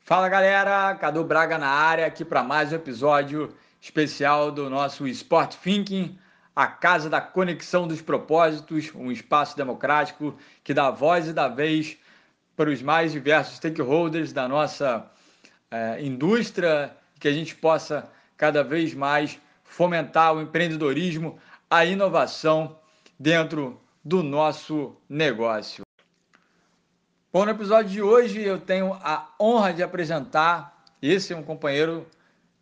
Fala galera, Cadu Braga na área aqui para mais um episódio especial do nosso Sport Thinking, a casa da conexão dos propósitos, um espaço democrático que dá voz e dá vez para os mais diversos stakeholders da nossa eh, indústria, que a gente possa cada vez mais fomentar o empreendedorismo, a inovação dentro do nosso negócio. Bom, no episódio de hoje eu tenho a honra de apresentar. Esse é um companheiro,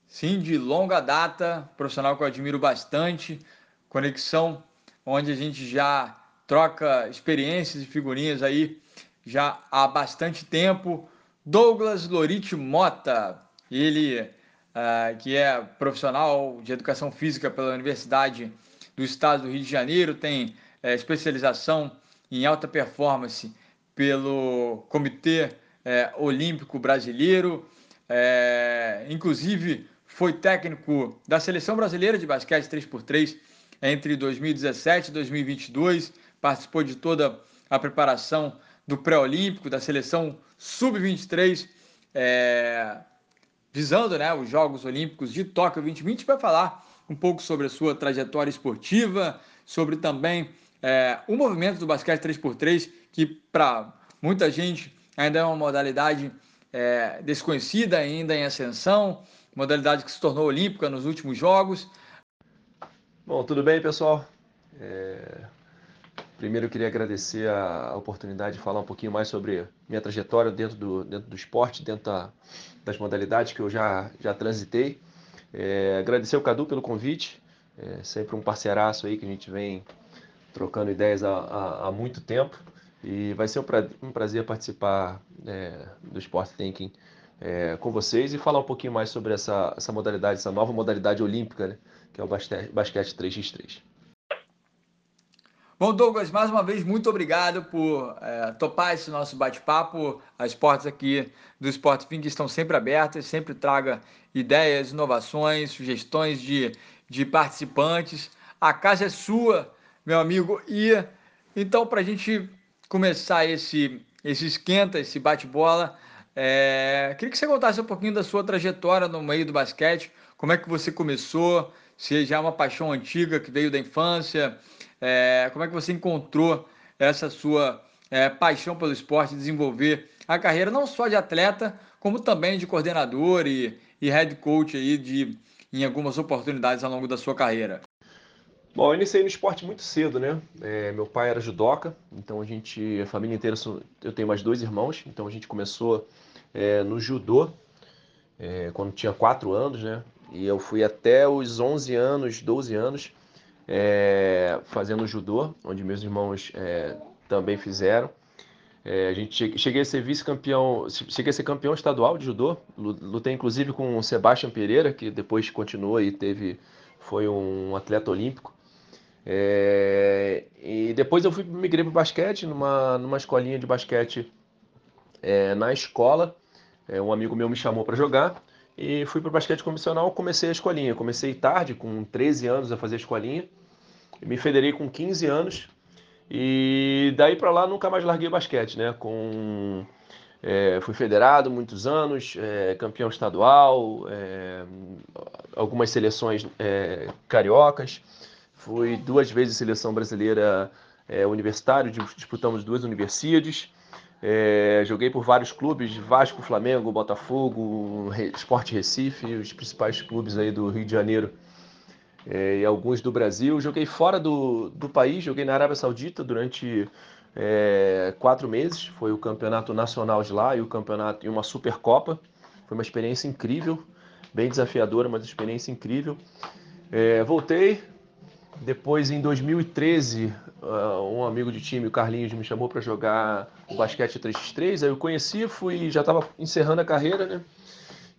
sim, de longa data, profissional que eu admiro bastante, conexão onde a gente já troca experiências e figurinhas aí já há bastante tempo. Douglas Lorite Mota, ele uh, que é profissional de educação física pela Universidade do Estado do Rio de Janeiro, tem uh, especialização em alta performance pelo Comitê é, Olímpico Brasileiro, é, inclusive foi técnico da Seleção Brasileira de Basquete 3x3 entre 2017 e 2022, participou de toda a preparação do pré-olímpico, da seleção sub-23, é, visando né, os Jogos Olímpicos de Tóquio 2020, vai falar um pouco sobre a sua trajetória esportiva, sobre também é, o movimento do basquete 3x3, que para muita gente ainda é uma modalidade é, desconhecida, ainda em ascensão, modalidade que se tornou olímpica nos últimos Jogos. Bom, tudo bem, pessoal? É... Primeiro eu queria agradecer a oportunidade de falar um pouquinho mais sobre minha trajetória dentro do, dentro do esporte, dentro da, das modalidades que eu já, já transitei. É, agradecer o Cadu pelo convite, é sempre um parceiraço aí que a gente vem trocando ideias há, há, há muito tempo. E vai ser um, pra, um prazer participar é, do Sport Thinking é, com vocês e falar um pouquinho mais sobre essa, essa modalidade, essa nova modalidade olímpica, né, que é o basquete, basquete 3x3. Bom, Douglas, mais uma vez, muito obrigado por é, topar esse nosso bate-papo. As portas aqui do Sport Thinking estão sempre abertas, sempre traga ideias, inovações, sugestões de, de participantes. A casa é sua, meu amigo. E então, para a gente começar esse, esse esquenta, esse bate-bola, é, queria que você contasse um pouquinho da sua trajetória no meio do basquete, como é que você começou, se já é uma paixão antiga que veio da infância, é, como é que você encontrou essa sua é, paixão pelo esporte, desenvolver a carreira não só de atleta, como também de coordenador e, e head coach aí de, em algumas oportunidades ao longo da sua carreira. Bom, eu iniciei no esporte muito cedo, né? É, meu pai era judoca, então a gente, a família inteira, eu tenho mais dois irmãos, então a gente começou é, no judô é, quando tinha 4 anos, né? E eu fui até os 11 anos, 12 anos, é, fazendo judô, onde meus irmãos é, também fizeram. É, a gente cheguei a ser vice-campeão, cheguei a ser campeão estadual de judô, lutei inclusive com o Sebastião Pereira, que depois continuou e teve, foi um atleta olímpico. É, e depois eu fui migrei para basquete, numa, numa escolinha de basquete é, na escola. É, um amigo meu me chamou para jogar e fui para basquete convencional. Comecei a escolinha. Comecei tarde, com 13 anos, a fazer a escolinha. Me federei com 15 anos e daí para lá nunca mais larguei o basquete, né? Com é, fui federado muitos anos, é, campeão estadual, é, algumas seleções é, cariocas. Fui duas vezes seleção brasileira é, universitário, disputamos duas universidades. É, joguei por vários clubes, Vasco, Flamengo, Botafogo, Re, Sport Recife, os principais clubes aí do Rio de Janeiro é, e alguns do Brasil. Joguei fora do, do país, joguei na Arábia Saudita durante é, quatro meses. Foi o campeonato nacional de lá e o campeonato e uma Supercopa. Foi uma experiência incrível, bem desafiadora, mas experiência incrível. É, voltei, depois, em 2013, ah, um amigo de time, o Carlinhos, me chamou para jogar o basquete 3x3. Aí eu conheci, fui, já estava encerrando a carreira, né?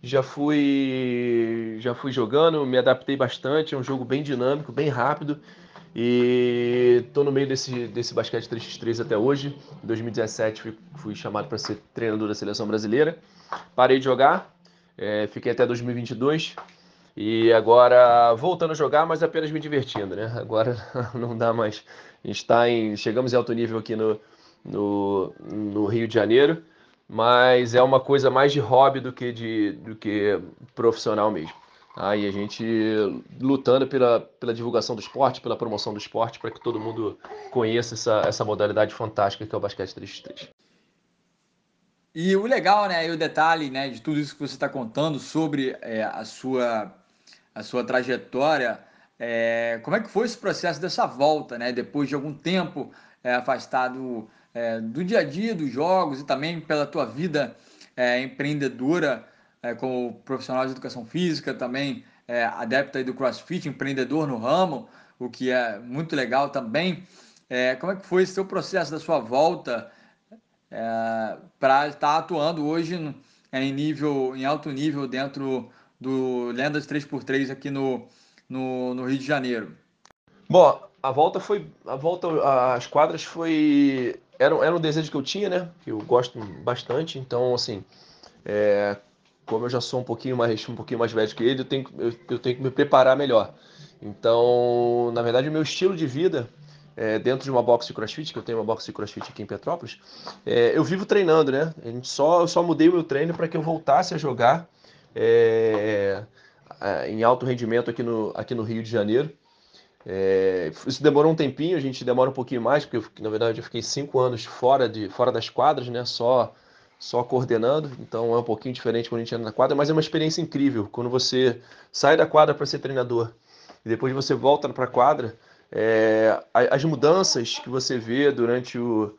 Já fui, já fui jogando, me adaptei bastante. É um jogo bem dinâmico, bem rápido. E estou no meio desse, desse basquete 3x3 até hoje. Em 2017 fui, fui chamado para ser treinador da seleção brasileira. Parei de jogar, é, fiquei até 2022. E agora voltando a jogar, mas apenas me divertindo, né? Agora não dá mais. A gente está em. Chegamos em alto nível aqui no, no, no Rio de Janeiro, mas é uma coisa mais de hobby do que de do que profissional mesmo. Aí tá? a gente lutando pela, pela divulgação do esporte, pela promoção do esporte, para que todo mundo conheça essa, essa modalidade fantástica que é o basquete 3x3. E o legal, né, e o detalhe, né, de tudo isso que você está contando sobre é, a sua a sua trajetória, é, como é que foi esse processo dessa volta, né, depois de algum tempo é, afastado é, do dia a dia dos jogos e também pela tua vida é, empreendedora é, como profissional de educação física, também é, adepta do CrossFit, empreendedor no ramo, o que é muito legal também. É, como é que foi esse seu processo da sua volta é, para estar atuando hoje em nível, em alto nível dentro do Lendas 3x3 aqui no, no, no Rio de Janeiro? Bom, a volta foi. A volta às quadras foi. Era, era um desejo que eu tinha, né? Que eu gosto bastante. Então, assim, é, como eu já sou um pouquinho mais, um pouquinho mais velho que ele, eu tenho, eu, eu tenho que me preparar melhor. Então, na verdade, o meu estilo de vida é, dentro de uma box de crossfit, que eu tenho uma box de crossfit aqui em Petrópolis, é, eu vivo treinando, né? A gente só, eu só mudei o meu treino para que eu voltasse a jogar é, em alto rendimento aqui no, aqui no Rio de Janeiro. É, isso demorou um tempinho, a gente demora um pouquinho mais, porque eu, na verdade eu fiquei cinco anos fora, de, fora das quadras, né? Só, só coordenando, então é um pouquinho diferente quando a gente entra na quadra, mas é uma experiência incrível. Quando você sai da quadra para ser treinador e depois você volta para a quadra, é, as mudanças que você vê durante o,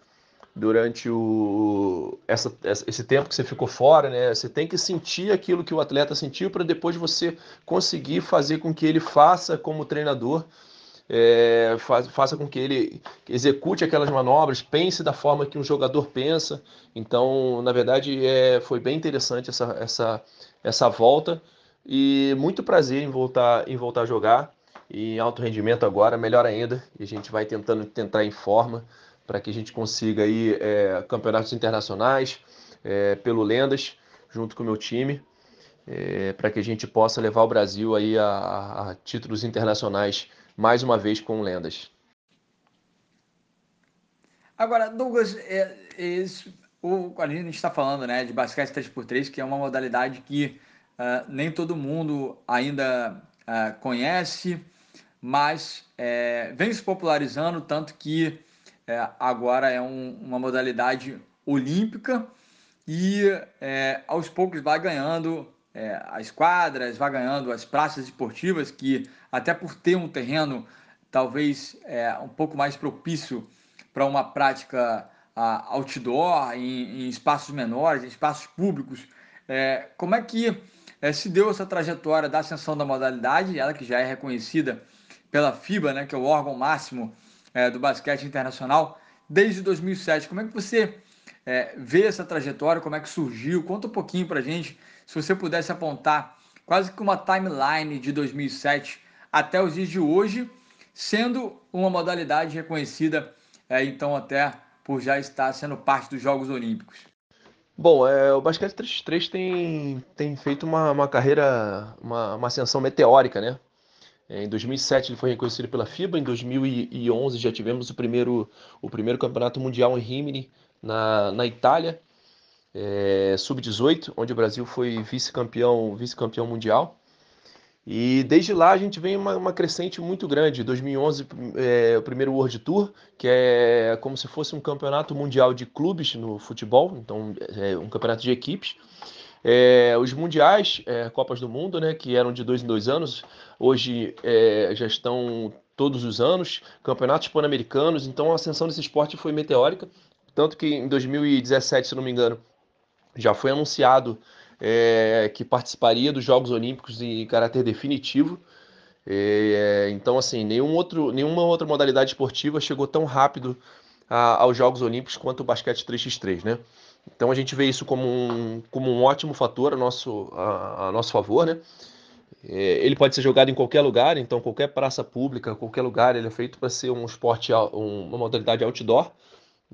durante o essa, esse tempo que você ficou fora, né? Você tem que sentir aquilo que o atleta sentiu para depois você conseguir fazer com que ele faça como treinador, é, faça com que ele execute aquelas manobras, pense da forma que um jogador pensa. Então, na verdade, é, foi bem interessante essa, essa, essa volta e muito prazer em voltar em voltar a jogar e alto rendimento agora, melhor ainda. E a gente vai tentando tentar em forma para que a gente consiga aí é, campeonatos internacionais é, pelo Lendas, junto com o meu time, é, para que a gente possa levar o Brasil aí a, a, títulos internacionais mais uma vez com Lendas. Agora, Douglas, é, é, o, a gente está falando né, de basquete 3x3, que é uma modalidade que uh, nem todo mundo ainda uh, conhece, mas é, vem se popularizando, tanto que é, agora é um, uma modalidade olímpica e é, aos poucos vai ganhando é, as quadras, vai ganhando as praças esportivas, que até por ter um terreno talvez é, um pouco mais propício para uma prática a, outdoor, em, em, espaços menores, em espaços públicos, é, como é que é, se deu essa trajetória da ascensão da modalidade, ela que já é reconhecida pela FIBA, né, que é o órgão máximo é, do basquete internacional, desde 2007. Como é que você é, vê essa trajetória? Como é que surgiu? Conta um pouquinho para gente, se você pudesse apontar quase que uma timeline de 2007 até os dias de hoje, sendo uma modalidade reconhecida, é, então até por já estar sendo parte dos Jogos Olímpicos. Bom, é, o basquete 3x3 tem, tem feito uma, uma carreira, uma, uma ascensão meteórica, né? Em 2007 ele foi reconhecido pela FIBA, em 2011 já tivemos o primeiro, o primeiro campeonato mundial em Rimini, na, na Itália, é, sub-18, onde o Brasil foi vice-campeão vice-campeão mundial. E desde lá a gente vem uma, uma crescente muito grande. 2011 é, o primeiro World Tour, que é como se fosse um campeonato mundial de clubes no futebol, então é um campeonato de equipes. É, os mundiais, é, Copas do Mundo, né, que eram de dois em dois anos, hoje já estão todos os anos, campeonatos pan-americanos, então a ascensão desse esporte foi meteórica, tanto que em 2017, se não me engano, já foi anunciado é, que participaria dos Jogos Olímpicos em caráter definitivo. É, então, assim, nenhum outro, nenhuma outra modalidade esportiva chegou tão rápido a, aos Jogos Olímpicos quanto o basquete 3x3, né? Então a gente vê isso como um, como um ótimo fator a nosso, a, a nosso favor, né? É, ele pode ser jogado em qualquer lugar, então qualquer praça pública, qualquer lugar, ele é feito para ser um esporte, uma modalidade outdoor.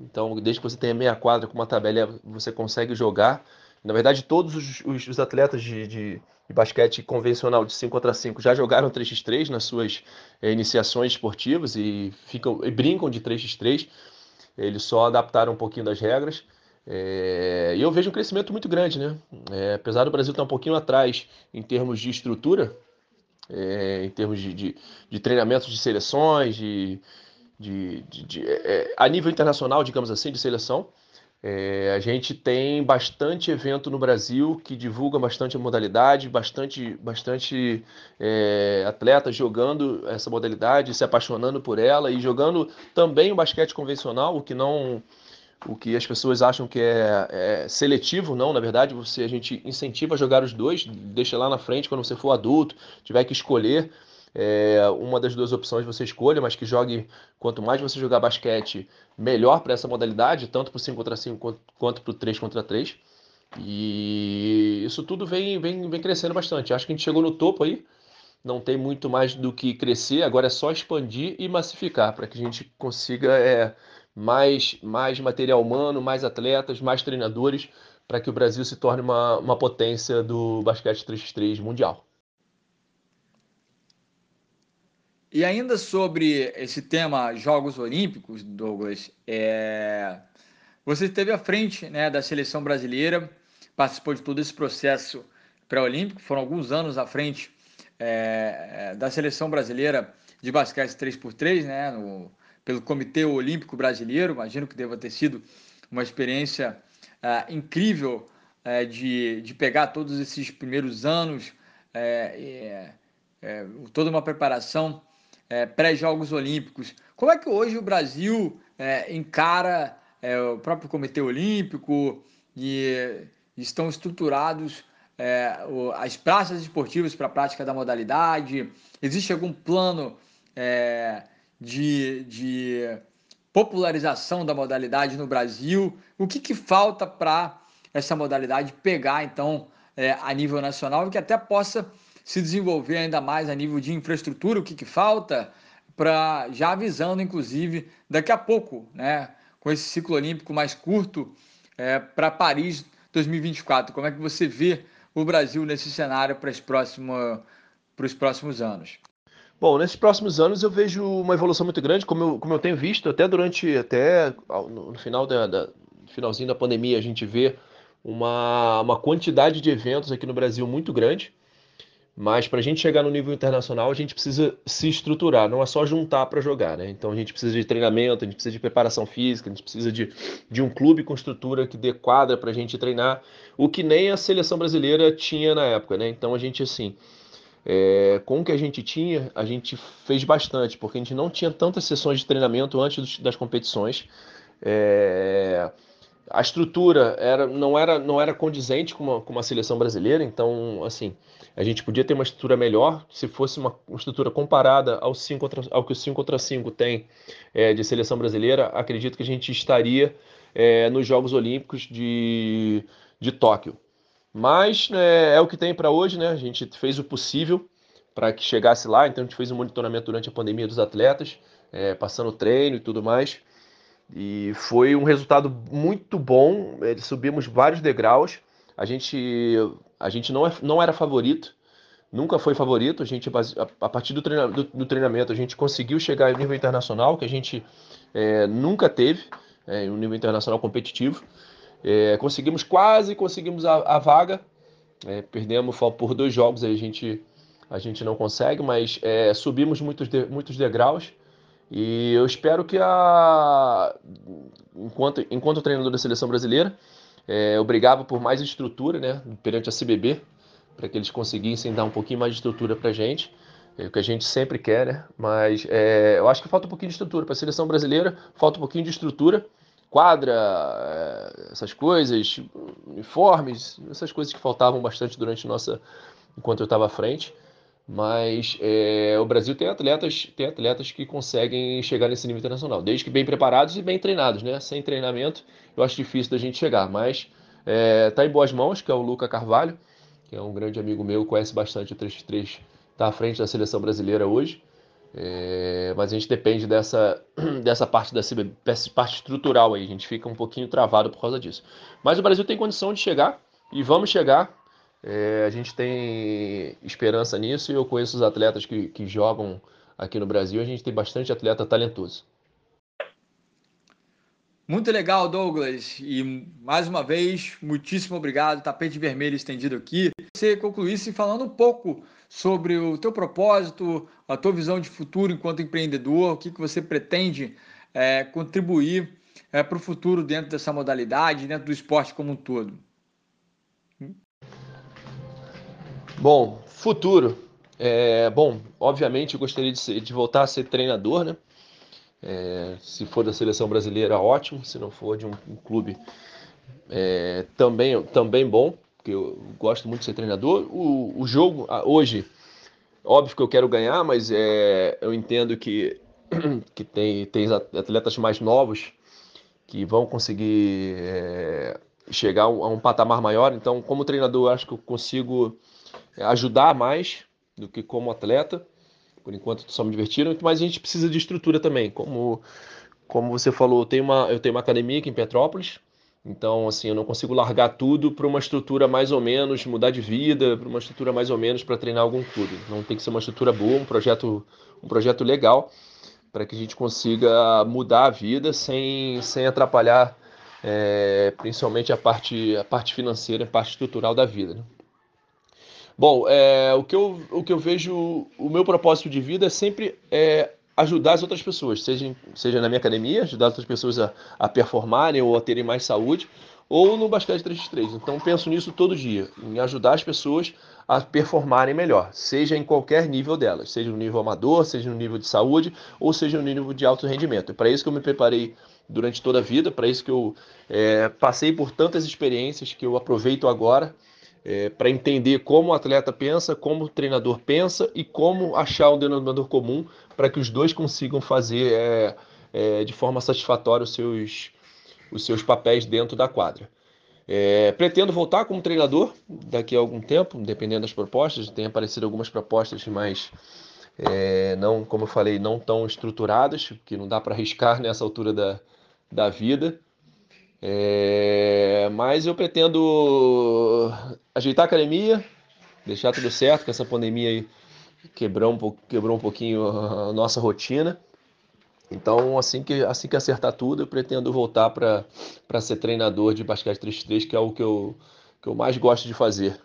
Então, desde que você tenha meia quadra com uma tabela, você consegue jogar Na verdade, todos os, os, os atletas de, de, de, basquete convencional de 5 contra 5 já jogaram 3x3 nas suas é, iniciações esportivas e, ficam, e brincam de 3x3. Eles só adaptaram um pouquinho das regras. É, e eu vejo um crescimento muito grande, né? É, apesar do Brasil estar um pouquinho atrás em termos de estrutura, é, em termos de, de, de treinamentos de seleções, de, de, de é, a nível internacional, digamos assim, de seleção, é, a gente tem bastante evento no Brasil que divulga bastante modalidade, bastante, bastante é, atletas jogando essa modalidade, se apaixonando por ela e jogando também o basquete convencional, o que não o que as pessoas acham que é, é, seletivo, não, na verdade, você a gente incentiva a jogar os dois, deixa lá na frente quando você for adulto, tiver que escolher é, uma das duas opções você escolha, mas que jogue quanto mais você jogar basquete, melhor para essa modalidade, tanto para o 5 contra 5 quanto, para o 3 contra 3. E isso tudo vem, vem, vem crescendo bastante. Acho que a gente chegou no topo aí. Não tem muito mais do que crescer, agora é só expandir e massificar para que a gente consiga é, mais, mais material humano, mais atletas, mais treinadores, para que o Brasil se torne uma, uma potência do basquete 3x3 mundial. E ainda sobre esse tema Jogos Olímpicos, Douglas, é... você esteve à frente né, da seleção brasileira, participou de todo esse processo pré-olímpico, foram alguns anos à frente é, é da seleção brasileira de basquete 3x3, né, no, pelo Comitê Olímpico Brasileiro. Imagino que deva ter sido uma experiência uh, incrível uh, de, de pegar todos esses primeiros anos, uh, toda uma preparação pré-Jogos Olímpicos. Como é que hoje o Brasil encara o próprio Comitê Olímpico e estão estruturados as praças esportivas para a prática da modalidade? Existe algum plano de, de popularização da modalidade no Brasil? O que, que falta para essa modalidade pegar, então, é, a nível nacional e que até possa se desenvolver ainda mais a nível de infraestrutura? O que, que falta? para já avisando, inclusive, daqui a pouco, né, com esse ciclo olímpico mais curto é, para Paris 2024. Como é que você vê o Brasil nesse cenário para os próximos, anos? Bom, nesses próximos anos eu vejo uma evolução muito grande, como eu, como eu tenho visto, até durante, até no final da, da finalzinho da pandemia, a gente vê uma, uma quantidade de eventos aqui no Brasil muito grande, mas para a gente chegar no nível internacional, a gente precisa se estruturar, não é só juntar para jogar, né? Então a gente precisa de treinamento, a gente precisa de preparação física, a gente precisa de, de um clube com estrutura que dê quadra para a gente treinar, o que nem a seleção brasileira tinha na época, né? Então a gente, assim, é, com o que a gente tinha, a gente fez bastante, porque a gente não tinha tantas sessões de treinamento antes das competições. É, a estrutura era, não, era, não era condizente com uma, com uma seleção brasileira, então, assim, a gente podia ter uma estrutura melhor se fosse uma, uma estrutura comparada ao, 5 contra, ao que o 5 contra 5 tem é, de seleção brasileira. Acredito que a gente estaria é, nos Jogos Olímpicos de, de Tóquio. Mas é, é o que tem para hoje, né? A gente fez o possível para que chegasse lá, então a gente fez um monitoramento durante a pandemia dos atletas, é, passando treino e tudo mais. E foi um resultado muito bom. É, subimos vários degraus. A gente, a gente não, é, não era favorito, nunca foi favorito. A gente, a, partir do, treina, do, do, treinamento, a gente conseguiu chegar ao nível internacional, que a gente é, nunca teve, é, um nível internacional competitivo. É, conseguimos quase, conseguimos a, a vaga, é, perdemos por dois jogos, a gente, a gente não consegue, mas subimos muitos, de, muitos degraus e eu espero que a enquanto, enquanto treinador da seleção brasileira, é, eu brigava por mais estrutura né, perante a CBB, para que eles conseguissem dar um pouquinho mais de estrutura para gente, é o que a gente sempre quer, né? Mas é, eu acho que falta um pouquinho de estrutura. Para a seleção brasileira, falta um pouquinho de estrutura quadra, eh, essas coisas, uniformes, essas coisas que faltavam bastante durante nossa enquanto eu estava à frente. Mas é, o Brasil tem atletas, tem atletas que conseguem chegar nesse nível internacional, desde que bem preparados e bem treinados, né? Sem treinamento, eu acho difícil da gente chegar, mas está é, em boas mãos, que é o Luca Carvalho, que é um grande amigo meu, conhece bastante o 3x3, está à frente da seleção brasileira hoje. É, mas a gente depende dessa, dessa parte da dessa parte estrutural aí, a gente fica um pouquinho travado por causa disso. Mas o Brasil tem condição de chegar, e vamos chegar. É, a gente tem esperança nisso e eu conheço os atletas que, que jogam aqui no Brasil. A gente tem bastante atleta talentoso. Muito legal, Douglas. E mais uma vez, muitíssimo obrigado. Tapete vermelho estendido aqui. Você concluísse falando um pouco sobre o teu propósito, a tua visão de futuro enquanto empreendedor, o que, que você pretende é, contribuir é, para o futuro dentro dessa modalidade, dentro do esporte como um todo. Bom, futuro. É, bom, obviamente eu gostaria de, ser, de, voltar a ser treinador, né? É, se for da seleção brasileira, ótimo. Se não for de um, um clube, é, também, também bom, porque eu gosto muito de ser treinador. O, o jogo, hoje, óbvio que eu quero ganhar, mas é, eu entendo que, que tem, tem atletas mais novos que vão conseguir é, chegar a um patamar maior. Então, como treinador, acho que eu consigo ajudar mais do que como atleta. Por enquanto, só me divertindo, mas a gente precisa de estrutura também. Como, como você falou, eu tenho, uma, eu tenho uma academia aqui em Petrópolis, então, assim, eu não consigo largar tudo para uma estrutura mais ou menos, mudar de vida, para uma estrutura mais ou menos para treinar algum clube. Não tem que ser uma estrutura boa, um projeto, um projeto legal, para que a gente consiga mudar a vida sem, sem atrapalhar, é, principalmente a parte, a parte financeira, a parte estrutural da vida. Né? Bom, é, o, que eu, o que eu vejo, o meu propósito de vida é sempre é, ajudar as outras pessoas, seja, seja na minha academia, ajudar as outras pessoas a, a performarem ou a terem mais saúde, ou no basquete 3x3. Então penso nisso todo dia, em ajudar as pessoas a performarem melhor, seja em qualquer nível delas, seja no nível amador, seja no nível de saúde, ou seja no nível de alto rendimento. É para isso que eu me preparei durante toda a vida, para isso que eu é, passei por tantas experiências que eu aproveito agora é, para entender como o atleta pensa, como o treinador pensa e como achar um denominador comum para que os dois consigam fazer é, é, de forma satisfatória os seus, os seus papéis dentro da quadra. É, pretendo voltar como treinador daqui a algum tempo, dependendo das propostas. Tem aparecido algumas propostas, mas é, não, como eu falei, não tão estruturadas, que não dá para arriscar nessa altura da, da vida. É, mas eu pretendo ajeitar a academia, deixar tudo certo, que essa pandemia aí quebrou um, quebrou um pouquinho a nossa rotina. Então, assim que, assim que acertar tudo, eu pretendo voltar para ser treinador de basquete 3x3, que é o que eu, que eu mais gosto de fazer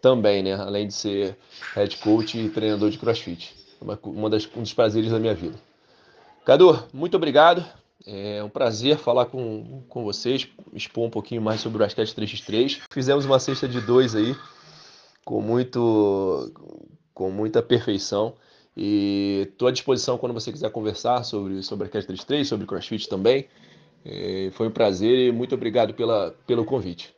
também, né? Além de ser head coach e treinador de crossfit. Uma, uma das, um dos prazeres da minha vida. Cadu, muito obrigado. É um prazer falar com, com vocês, expor um pouquinho mais sobre o basquete 3x3. Fizemos uma cesta de dois aí, com, muito, com muita perfeição. E estou à disposição quando você quiser conversar sobre, sobre basquete 3x3, sobre crossfit também. É, foi um prazer e muito obrigado pela, pelo convite.